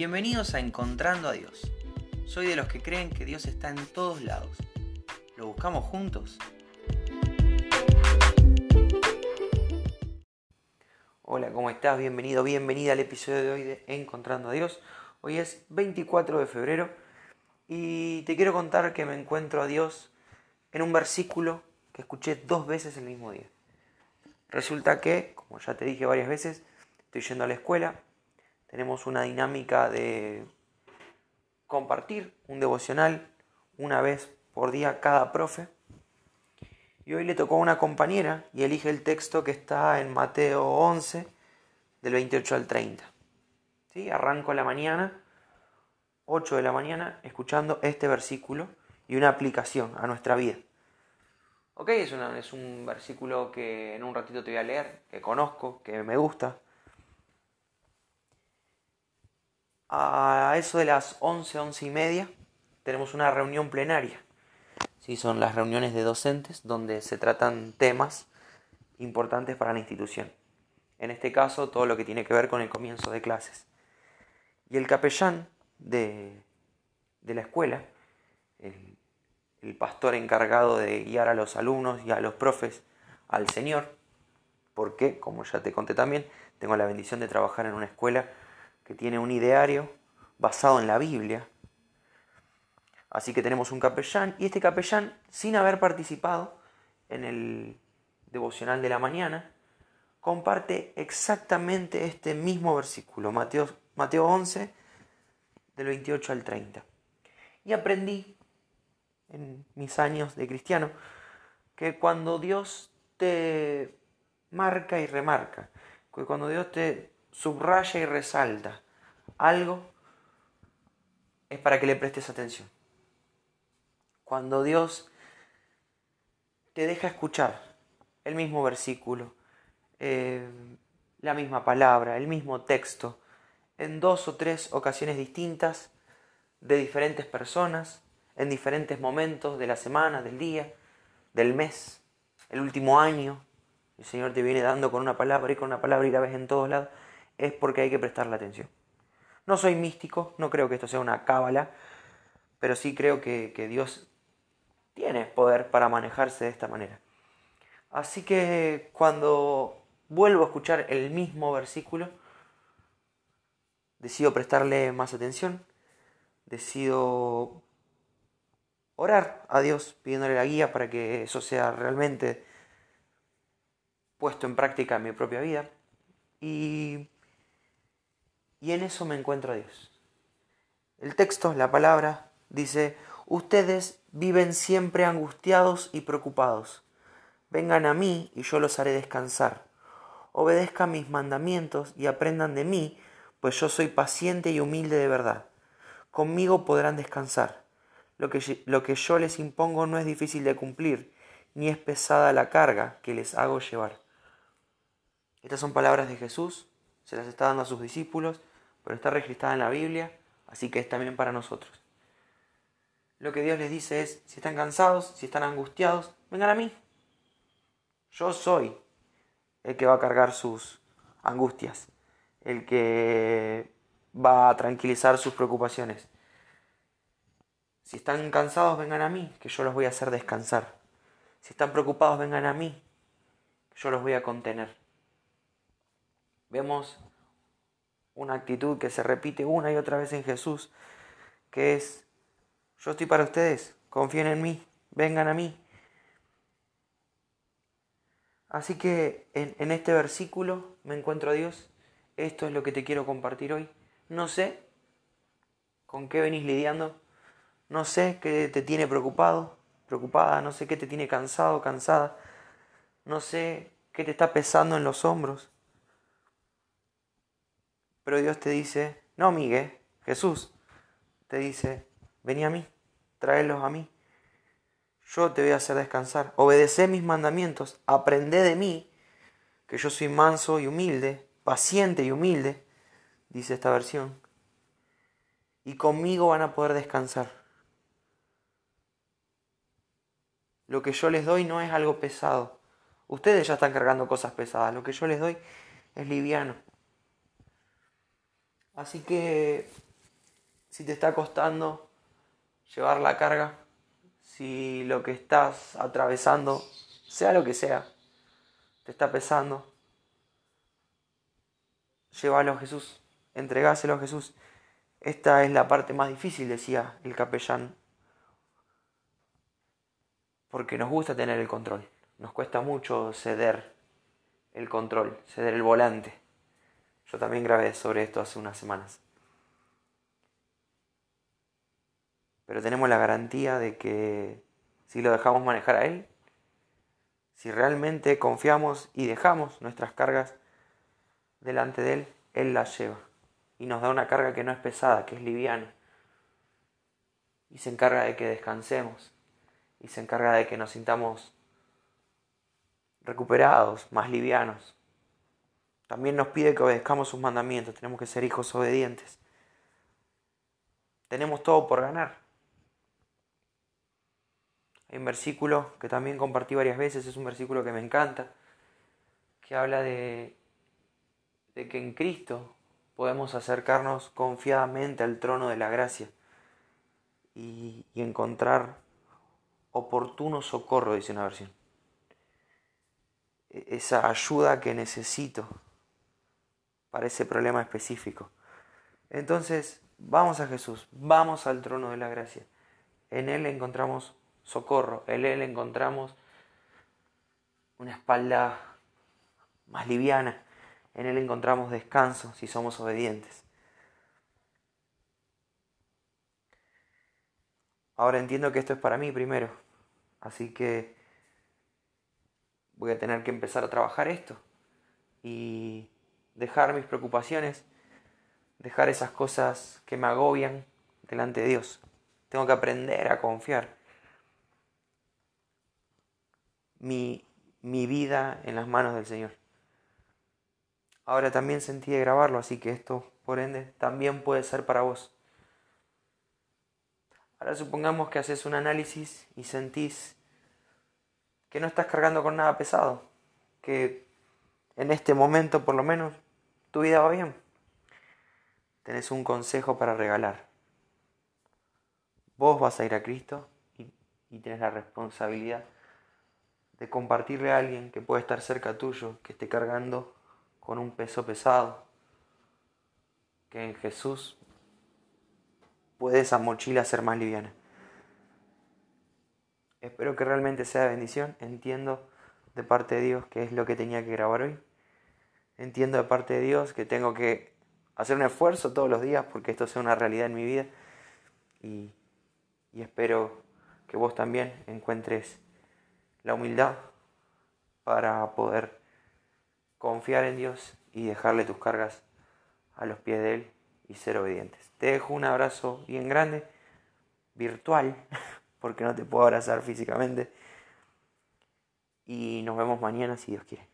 Bienvenidos a Encontrando a Dios. Soy de los que creen que Dios está en todos lados. ¿Lo buscamos juntos? Hola, ¿cómo estás? Bienvenido, bienvenida al episodio de hoy de Encontrando a Dios. Hoy es 24 de febrero y te quiero contar que me encuentro a Dios en un versículo que escuché dos veces el mismo día. Resulta que, como ya te dije varias veces, estoy yendo a la escuela, tenemos una dinámica de compartir un devocional una vez por día cada profe. Y hoy le tocó a una compañera y elige el texto que está en Mateo 11, del 28 al 30. ¿Sí? Arranco la mañana, 8 de la mañana, escuchando este versículo y una aplicación a nuestra vida. Ok, es, es un versículo que en un ratito te voy a leer, que conozco, que me gusta, a eso de las 11, 11 y media, tenemos una reunión plenaria. Sí, son las reuniones de docentes donde se tratan temas importantes para la institución. En este caso, todo lo que tiene que ver con el comienzo de clases. Y el capellán de, de la escuela, el, el pastor encargado de guiar a los alumnos y a los profes al Señor, porque, como ya te conté también, tengo la bendición de trabajar en una escuela que tiene un ideario basado en la Biblia. Así que tenemos un capellán y este capellán, sin haber participado en el devocional de la mañana, comparte exactamente este mismo versículo, Mateo, Mateo 11, del 28 al 30. Y aprendí en mis años de cristiano que cuando Dios te marca y remarca, que cuando Dios te subraya y resalta algo, es para que le prestes atención. Cuando Dios te deja escuchar el mismo versículo, eh, la misma palabra, el mismo texto, en dos o tres ocasiones distintas, de diferentes personas, en diferentes momentos de la semana, del día, del mes, el último año, el Señor te viene dando con una palabra y con una palabra y la ves en todos lados es porque hay que prestarle atención. No soy místico, no creo que esto sea una cábala, pero sí creo que, que Dios tiene poder para manejarse de esta manera. Así que cuando vuelvo a escuchar el mismo versículo, decido prestarle más atención, decido orar a Dios pidiéndole la guía para que eso sea realmente puesto en práctica en mi propia vida. Y y en eso me encuentro a Dios. El texto, la palabra, dice, ustedes viven siempre angustiados y preocupados. Vengan a mí y yo los haré descansar. Obedezcan mis mandamientos y aprendan de mí, pues yo soy paciente y humilde de verdad. Conmigo podrán descansar. Lo que, lo que yo les impongo no es difícil de cumplir, ni es pesada la carga que les hago llevar. Estas son palabras de Jesús, se las está dando a sus discípulos pero está registrada en la Biblia, así que es también para nosotros. Lo que Dios les dice es, si están cansados, si están angustiados, vengan a mí. Yo soy el que va a cargar sus angustias, el que va a tranquilizar sus preocupaciones. Si están cansados, vengan a mí, que yo los voy a hacer descansar. Si están preocupados, vengan a mí, que yo los voy a contener. Vemos una actitud que se repite una y otra vez en Jesús, que es, yo estoy para ustedes, confíen en mí, vengan a mí. Así que en, en este versículo me encuentro a Dios, esto es lo que te quiero compartir hoy. No sé con qué venís lidiando, no sé qué te tiene preocupado, preocupada, no sé qué te tiene cansado, cansada, no sé qué te está pesando en los hombros. Pero Dios te dice, no, Miguel, Jesús te dice, vení a mí, tráelos a mí. Yo te voy a hacer descansar. Obedece mis mandamientos, aprende de mí, que yo soy manso y humilde, paciente y humilde, dice esta versión. Y conmigo van a poder descansar. Lo que yo les doy no es algo pesado. Ustedes ya están cargando cosas pesadas. Lo que yo les doy es liviano. Así que si te está costando llevar la carga, si lo que estás atravesando, sea lo que sea, te está pesando, llévalo a Jesús, entregáselo a Jesús. Esta es la parte más difícil, decía el capellán, porque nos gusta tener el control, nos cuesta mucho ceder el control, ceder el volante. Yo también grabé sobre esto hace unas semanas. Pero tenemos la garantía de que si lo dejamos manejar a Él, si realmente confiamos y dejamos nuestras cargas delante de Él, Él las lleva. Y nos da una carga que no es pesada, que es liviana. Y se encarga de que descansemos. Y se encarga de que nos sintamos recuperados, más livianos. También nos pide que obedezcamos sus mandamientos. Tenemos que ser hijos obedientes. Tenemos todo por ganar. Hay un versículo que también compartí varias veces, es un versículo que me encanta, que habla de que en Cristo podemos acercarnos confiadamente al trono de la gracia y, encontrar oportuno socorro, dice una versión. E, esa ayuda que necesito para ese problema específico. Entonces, vamos a Jesús, vamos al trono de la gracia. En Él encontramos socorro, en Él encontramos una espalda más liviana, en Él encontramos descanso si somos obedientes. Ahora entiendo que esto es para mí primero, así que voy a tener que empezar a trabajar esto y dejar mis preocupaciones, dejar esas cosas que me agobian delante de Dios. Tengo que aprender a confiar mi, mi vida en las manos del Señor. Ahora también sentí de grabarlo, así que esto, por ende, también puede ser para vos. Ahora supongamos que haces un análisis y sentís que no estás cargando con nada pesado, que en este momento por lo menos tu vida va bien. Tenés un consejo para regalar. Vos vas a ir a Cristo y, y tenés la responsabilidad de compartirle a alguien que puede estar cerca tuyo, que esté cargando con un peso pesado, que en Jesús puede esa mochila ser más liviana. Espero que realmente sea bendición. Entiendo de parte de Dios que es lo que tenía que grabar hoy. Entiendo de parte de Dios que tengo que hacer un esfuerzo todos los días porque esto sea una realidad en mi vida. Y, espero que vos también encuentres la humildad para poder confiar en Dios y dejarle tus cargas a los pies de Él y ser obedientes. Te dejo un abrazo bien grande, virtual, porque no te puedo abrazar físicamente. Y nos vemos mañana si Dios quiere.